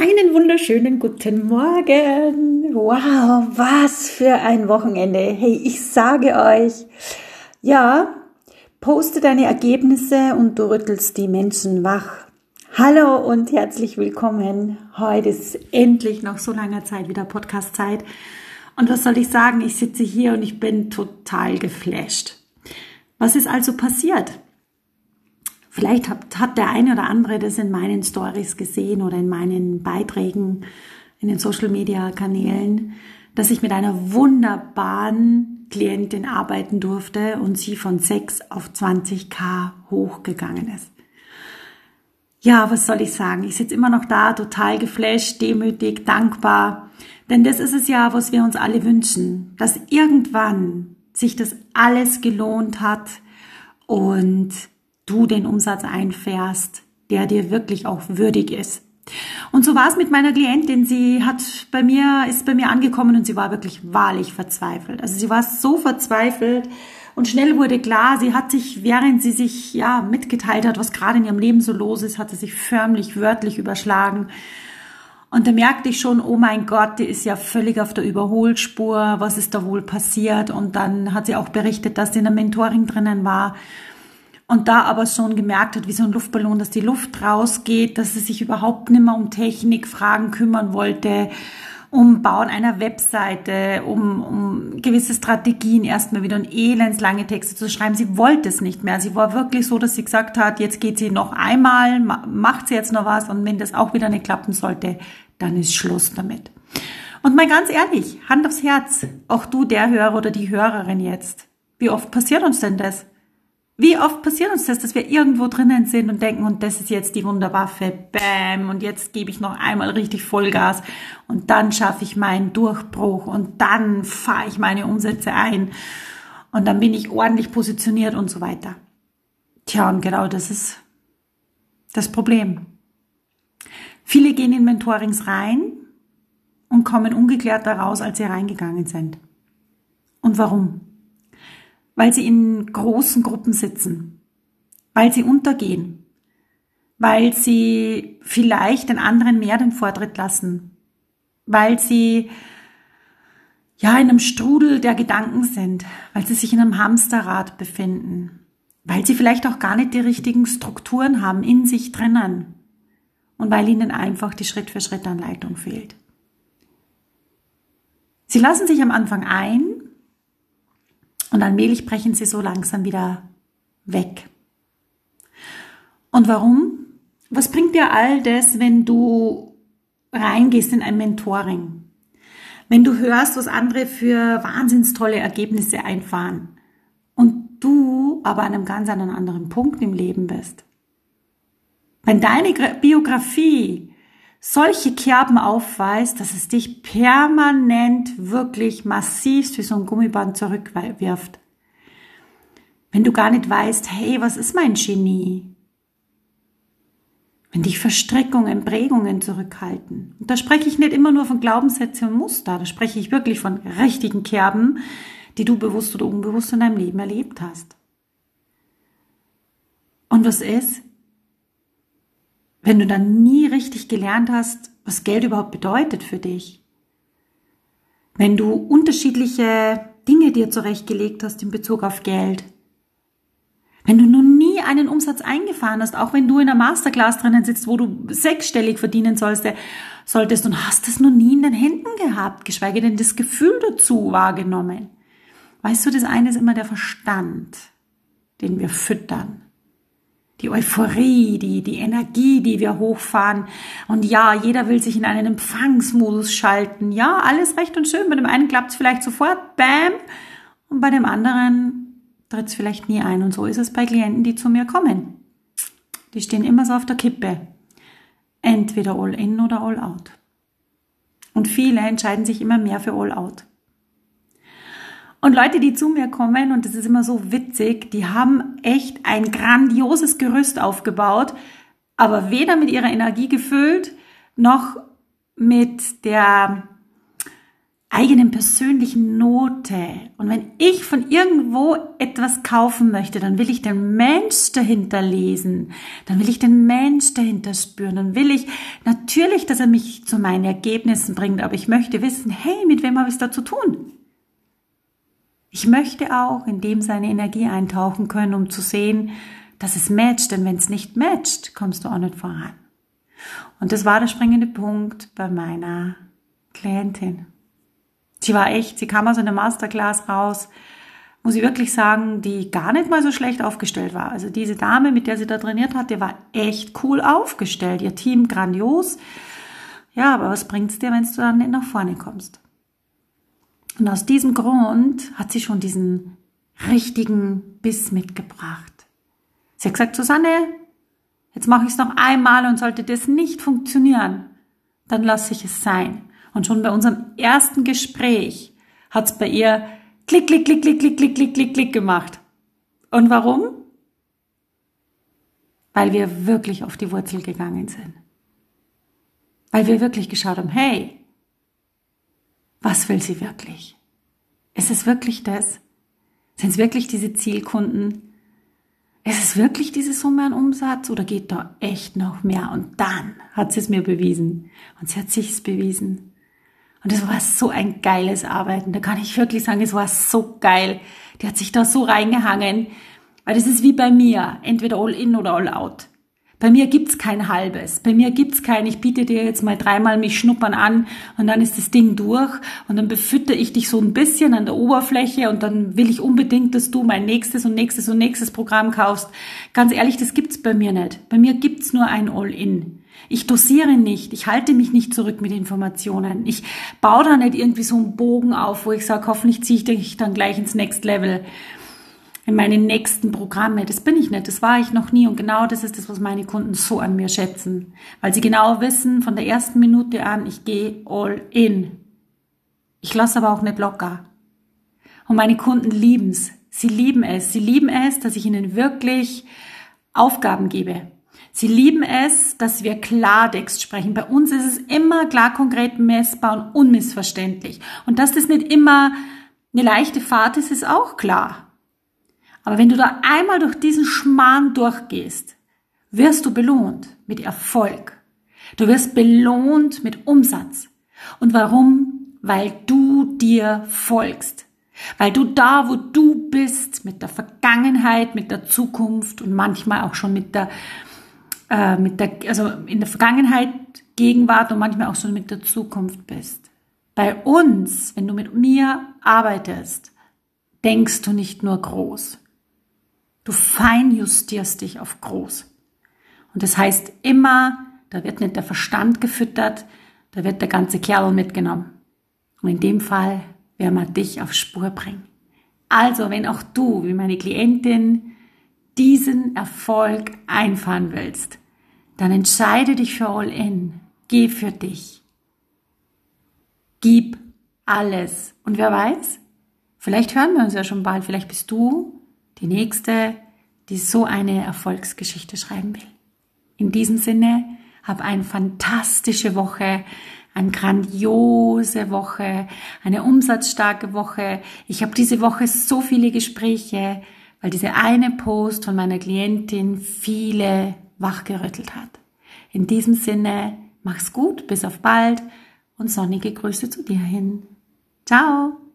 Einen wunderschönen guten Morgen. Wow, was für ein Wochenende. Hey, ich sage euch, ja, poste deine Ergebnisse und du rüttelst die Menschen wach. Hallo und herzlich willkommen. Heute ist endlich nach so langer Zeit wieder Podcast-Zeit. Und was soll ich sagen? Ich sitze hier und ich bin total geflasht. Was ist also passiert? Vielleicht hat, hat der eine oder andere das in meinen Stories gesehen oder in meinen Beiträgen in den Social Media Kanälen, dass ich mit einer wunderbaren Klientin arbeiten durfte und sie von 6 auf 20k hochgegangen ist. Ja, was soll ich sagen? Ich sitze immer noch da, total geflasht, demütig, dankbar. Denn das ist es ja, was wir uns alle wünschen, dass irgendwann sich das alles gelohnt hat und du den Umsatz einfährst, der dir wirklich auch würdig ist. Und so war es mit meiner Klientin. Sie hat bei mir, ist bei mir angekommen und sie war wirklich wahrlich verzweifelt. Also sie war so verzweifelt und schnell wurde klar, sie hat sich, während sie sich, ja, mitgeteilt hat, was gerade in ihrem Leben so los ist, hat sie sich förmlich wörtlich überschlagen. Und da merkte ich schon, oh mein Gott, die ist ja völlig auf der Überholspur. Was ist da wohl passiert? Und dann hat sie auch berichtet, dass sie in einem Mentoring drinnen war und da aber schon gemerkt hat, wie so ein Luftballon, dass die Luft rausgeht, dass sie sich überhaupt nicht mehr um Technikfragen kümmern wollte, um Bauen einer Webseite, um, um gewisse Strategien erstmal wieder und elendslange Texte zu schreiben. Sie wollte es nicht mehr. Sie war wirklich so, dass sie gesagt hat, jetzt geht sie noch einmal, macht sie jetzt noch was und wenn das auch wieder nicht klappen sollte, dann ist Schluss damit. Und mal ganz ehrlich, Hand aufs Herz, auch du, der Hörer oder die Hörerin jetzt, wie oft passiert uns denn das? Wie oft passiert uns das, dass wir irgendwo drinnen sind und denken, und das ist jetzt die Wunderwaffe, bam, und jetzt gebe ich noch einmal richtig Vollgas und dann schaffe ich meinen Durchbruch und dann fahre ich meine Umsätze ein und dann bin ich ordentlich positioniert und so weiter. Tja, und genau das ist das Problem. Viele gehen in Mentorings rein und kommen ungeklärter raus, als sie reingegangen sind. Und warum? Weil sie in großen Gruppen sitzen, weil sie untergehen, weil sie vielleicht den anderen mehr den Vortritt lassen, weil sie ja in einem Strudel der Gedanken sind, weil sie sich in einem Hamsterrad befinden, weil sie vielleicht auch gar nicht die richtigen Strukturen haben in sich drinnen und weil ihnen einfach die Schritt-für-Schritt-Anleitung fehlt. Sie lassen sich am Anfang ein und allmählich brechen sie so langsam wieder weg. Und warum? Was bringt dir all das, wenn du reingehst in ein Mentoring? Wenn du hörst, was andere für wahnsinns tolle Ergebnisse einfahren und du aber an einem ganz anderen Punkt im Leben bist. Wenn deine Biografie solche Kerben aufweist, dass es dich permanent wirklich massivst wie so ein Gummiband zurückwirft. Wenn du gar nicht weißt, hey, was ist mein Genie? Wenn dich Verstrickungen, Prägungen zurückhalten. Und da spreche ich nicht immer nur von Glaubenssätzen und Muster, da spreche ich wirklich von richtigen Kerben, die du bewusst oder unbewusst in deinem Leben erlebt hast. Und was ist, wenn du dann nie richtig gelernt hast, was Geld überhaupt bedeutet für dich. Wenn du unterschiedliche Dinge dir zurechtgelegt hast in Bezug auf Geld. Wenn du noch nie einen Umsatz eingefahren hast, auch wenn du in einer Masterclass drinnen sitzt, wo du sechsstellig verdienen sollst, solltest und hast es noch nie in den Händen gehabt, geschweige denn das Gefühl dazu wahrgenommen. Weißt du, das eine ist immer der Verstand, den wir füttern die Euphorie, die, die Energie, die wir hochfahren. Und ja, jeder will sich in einen Empfangsmodus schalten. Ja, alles recht und schön. Bei dem einen klappt es vielleicht sofort, bam. Und bei dem anderen tritt es vielleicht nie ein. Und so ist es bei Klienten, die zu mir kommen. Die stehen immer so auf der Kippe. Entweder all in oder all out. Und viele entscheiden sich immer mehr für all out. Und Leute, die zu mir kommen, und das ist immer so witzig, die haben echt ein grandioses Gerüst aufgebaut, aber weder mit ihrer Energie gefüllt, noch mit der eigenen persönlichen Note. Und wenn ich von irgendwo etwas kaufen möchte, dann will ich den Mensch dahinter lesen, dann will ich den Mensch dahinter spüren, dann will ich natürlich, dass er mich zu meinen Ergebnissen bringt, aber ich möchte wissen, hey, mit wem habe ich es da zu tun? Ich möchte auch in dem seine Energie eintauchen können, um zu sehen, dass es matcht, denn wenn es nicht matcht, kommst du auch nicht voran. Und das war der springende Punkt bei meiner Klientin. Sie war echt, sie kam aus einer Masterclass raus, muss ich wirklich sagen, die gar nicht mal so schlecht aufgestellt war. Also diese Dame, mit der sie da trainiert hat, die war echt cool aufgestellt. Ihr Team grandios. Ja, aber was bringt's dir, wenn du dann nicht nach vorne kommst? Und aus diesem Grund hat sie schon diesen richtigen Biss mitgebracht. Sie hat gesagt, Susanne, jetzt mache ich es noch einmal und sollte das nicht funktionieren, dann lasse ich es sein. Und schon bei unserem ersten Gespräch hat es bei ihr klick, klick, klick, klick, klick, klick, klick, klick, klick gemacht. Und warum? Weil wir wirklich auf die Wurzel gegangen sind. Weil wir wirklich geschaut haben, hey, was will sie wirklich? Ist es wirklich das? Sind es wirklich diese Zielkunden? Ist es wirklich diese Summe an Umsatz oder geht da echt noch mehr? Und dann hat sie es mir bewiesen. Und sie hat sich es bewiesen. Und es war so ein geiles Arbeiten. Da kann ich wirklich sagen, es war so geil. Die hat sich da so reingehangen. Weil das ist wie bei mir. Entweder all in oder all out. Bei mir gibt's kein halbes. Bei mir gibt's kein, ich biete dir jetzt mal dreimal mich schnuppern an und dann ist das Ding durch und dann befütter ich dich so ein bisschen an der Oberfläche und dann will ich unbedingt, dass du mein nächstes und nächstes und nächstes Programm kaufst. Ganz ehrlich, das gibt's bei mir nicht. Bei mir gibt's nur ein All-In. Ich dosiere nicht, ich halte mich nicht zurück mit Informationen. Ich baue da nicht irgendwie so einen Bogen auf, wo ich sage, hoffentlich ziehe ich dich dann gleich ins Next Level, in meine nächsten Programme. Das bin ich nicht, das war ich noch nie. Und genau das ist das, was meine Kunden so an mir schätzen. Weil sie genau wissen, von der ersten Minute an, ich gehe all in. Ich lasse aber auch nicht locker. Und meine Kunden lieben's. Sie lieben es. Sie lieben es, dass ich ihnen wirklich Aufgaben gebe Sie lieben es, dass wir Klartext sprechen. Bei uns ist es immer klar, konkret, messbar und unmissverständlich. Und dass das nicht immer eine leichte Fahrt ist, ist auch klar. Aber wenn du da einmal durch diesen Schmarrn durchgehst, wirst du belohnt mit Erfolg. Du wirst belohnt mit Umsatz. Und warum? Weil du dir folgst. Weil du da, wo du bist, mit der Vergangenheit, mit der Zukunft und manchmal auch schon mit der äh, mit der, also in der Vergangenheit, Gegenwart und manchmal auch so mit der Zukunft bist. Bei uns, wenn du mit mir arbeitest, denkst du nicht nur groß. Du feinjustierst dich auf groß. Und das heißt immer, da wird nicht der Verstand gefüttert, da wird der ganze Kerl mitgenommen. Und in dem Fall werden wir dich auf Spur bringen. Also, wenn auch du, wie meine Klientin, diesen Erfolg einfahren willst, dann entscheide dich für All In. Geh für dich. Gib alles. Und wer weiß, vielleicht hören wir uns ja schon bald. Vielleicht bist du die Nächste, die so eine Erfolgsgeschichte schreiben will. In diesem Sinne, hab eine fantastische Woche, eine grandiose Woche, eine umsatzstarke Woche. Ich habe diese Woche so viele Gespräche weil diese eine Post von meiner Klientin viele wachgerüttelt hat. In diesem Sinne, mach's gut, bis auf bald und sonnige Grüße zu dir hin. Ciao!